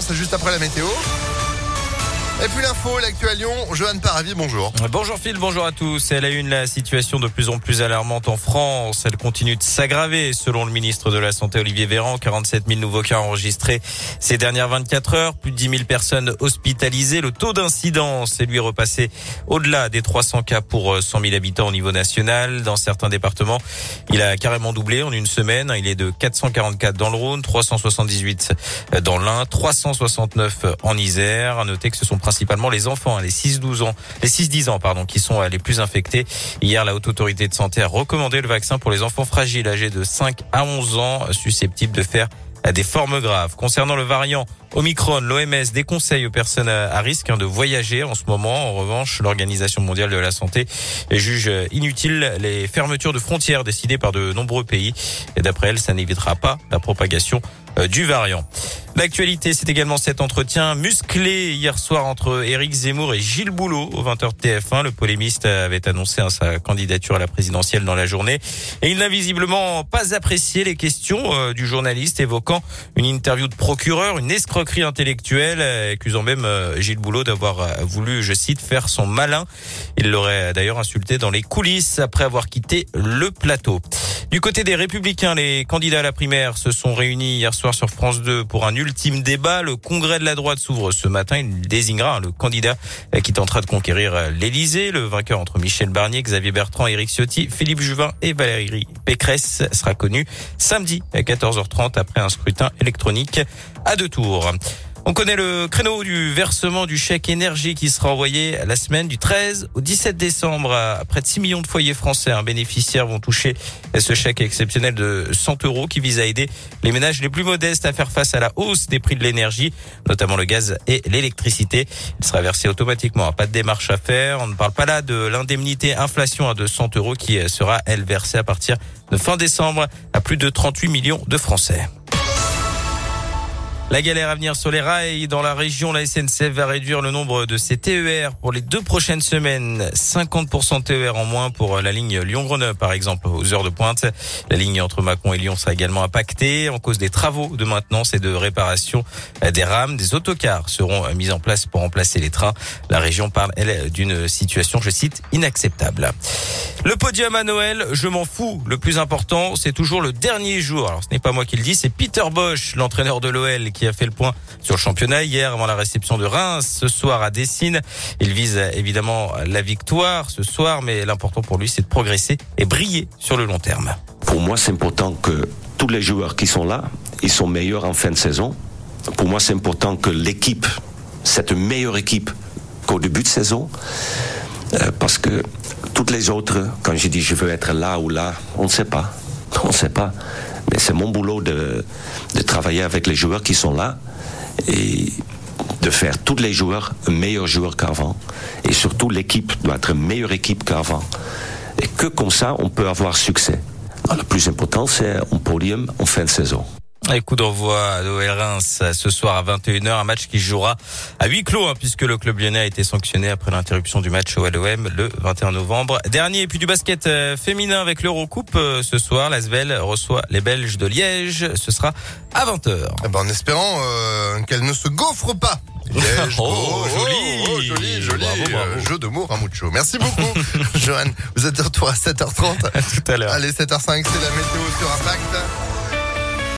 c'est juste après la météo. Et puis l'info, l'actu à Lyon, Johan Paravi, bonjour. Bonjour Phil, bonjour à tous. Elle a une la situation de plus en plus alarmante en France. Elle continue de s'aggraver selon le ministre de la Santé Olivier Véran. 47 000 nouveaux cas enregistrés ces dernières 24 heures. Plus de 10 000 personnes hospitalisées. Le taux d'incidence est lui repassé au-delà des 300 cas pour 100 000 habitants au niveau national. Dans certains départements, il a carrément doublé en une semaine. Il est de 444 dans le Rhône, 378 dans l'Ain, 369 en Isère. À noter que ce sont principalement les enfants, hein, les 6-12 ans, les 6-10 ans, pardon, qui sont euh, les plus infectés. Hier, la Haute Autorité de Santé a recommandé le vaccin pour les enfants fragiles âgés de 5 à 11 ans, susceptibles de faire euh, des formes graves. Concernant le variant Omicron, l'OMS déconseille aux personnes à risque hein, de voyager en ce moment. En revanche, l'Organisation mondiale de la santé juge inutile les fermetures de frontières décidées par de nombreux pays. Et d'après elle, ça n'évitera pas la propagation euh, du variant. L'actualité, c'est également cet entretien musclé hier soir entre Éric Zemmour et Gilles Boulot au 20h TF1. Le polémiste avait annoncé hein, sa candidature à la présidentielle dans la journée et il n'a visiblement pas apprécié les questions euh, du journaliste évoquant une interview de procureur, une escroquerie intellectuelle, accusant même euh, Gilles Boulot d'avoir voulu, je cite, faire son malin. Il l'aurait d'ailleurs insulté dans les coulisses après avoir quitté le plateau. Du côté des Républicains, les candidats à la primaire se sont réunis hier soir sur France 2 pour un ultime débat. Le congrès de la droite s'ouvre ce matin. Il désignera le candidat qui tentera de conquérir l'Élysée. Le vainqueur entre Michel Barnier, Xavier Bertrand, Éric Ciotti, Philippe Juvin et Valérie Pécresse sera connu samedi à 14h30 après un scrutin électronique à deux tours. On connaît le créneau du versement du chèque énergie qui sera envoyé la semaine du 13 au 17 décembre. À près de 6 millions de foyers français, un bénéficiaire vont toucher ce chèque exceptionnel de 100 euros qui vise à aider les ménages les plus modestes à faire face à la hausse des prix de l'énergie, notamment le gaz et l'électricité. Il sera versé automatiquement, pas de démarche à faire. On ne parle pas là de l'indemnité inflation à 200 euros qui sera, elle, versée à partir de fin décembre à plus de 38 millions de Français. La galère à venir sur les rails dans la région, la SNCF va réduire le nombre de ses TER pour les deux prochaines semaines. 50% de TER en moins pour la ligne Lyon-Grenoble, par exemple, aux heures de pointe. La ligne entre Macon et Lyon sera également impactée en cause des travaux de maintenance et de réparation des rames. Des autocars seront mis en place pour remplacer les trains. La région parle, d'une situation, je cite, inacceptable. Le podium à Noël, je m'en fous. Le plus important, c'est toujours le dernier jour. Alors, ce n'est pas moi qui le dis, c'est Peter Bosch, l'entraîneur de l'OL, qui a fait le point sur le championnat hier avant la réception de Reims ce soir à Dessine. Il vise évidemment la victoire ce soir, mais l'important pour lui, c'est de progresser et briller sur le long terme. Pour moi, c'est important que tous les joueurs qui sont là, ils sont meilleurs en fin de saison. Pour moi, c'est important que l'équipe, cette meilleure équipe qu'au début de saison, euh, parce que toutes les autres, quand je dis je veux être là ou là, on ne sait pas. On ne sait pas. Mais c'est mon boulot de, travailler avec les joueurs qui sont là et de faire tous les joueurs meilleurs joueurs qu'avant. Et surtout, l'équipe doit être meilleure équipe qu'avant. Et que comme ça, on peut avoir succès. Alors, le plus important, c'est un podium en fin de saison. Et coup d'envoi de Reims ce soir à 21h, un match qui jouera à huis clos hein, puisque le club lyonnais a été sanctionné après l'interruption du match au LOM le 21 novembre dernier. Et puis du basket euh, féminin avec l'Eurocoupe euh, ce soir, l'Asvel reçoit les Belges de Liège. Ce sera à 20h. Eh ben, en espérant euh, qu'elle ne se gaufre pas. Liège, oh, joli, oh, joli, joli jeu de mots, Ramucho. Merci beaucoup, Johan. Vous êtes de retour à 7h30. À tout à l'heure. Allez, 7h05, c'est la météo sur Impact.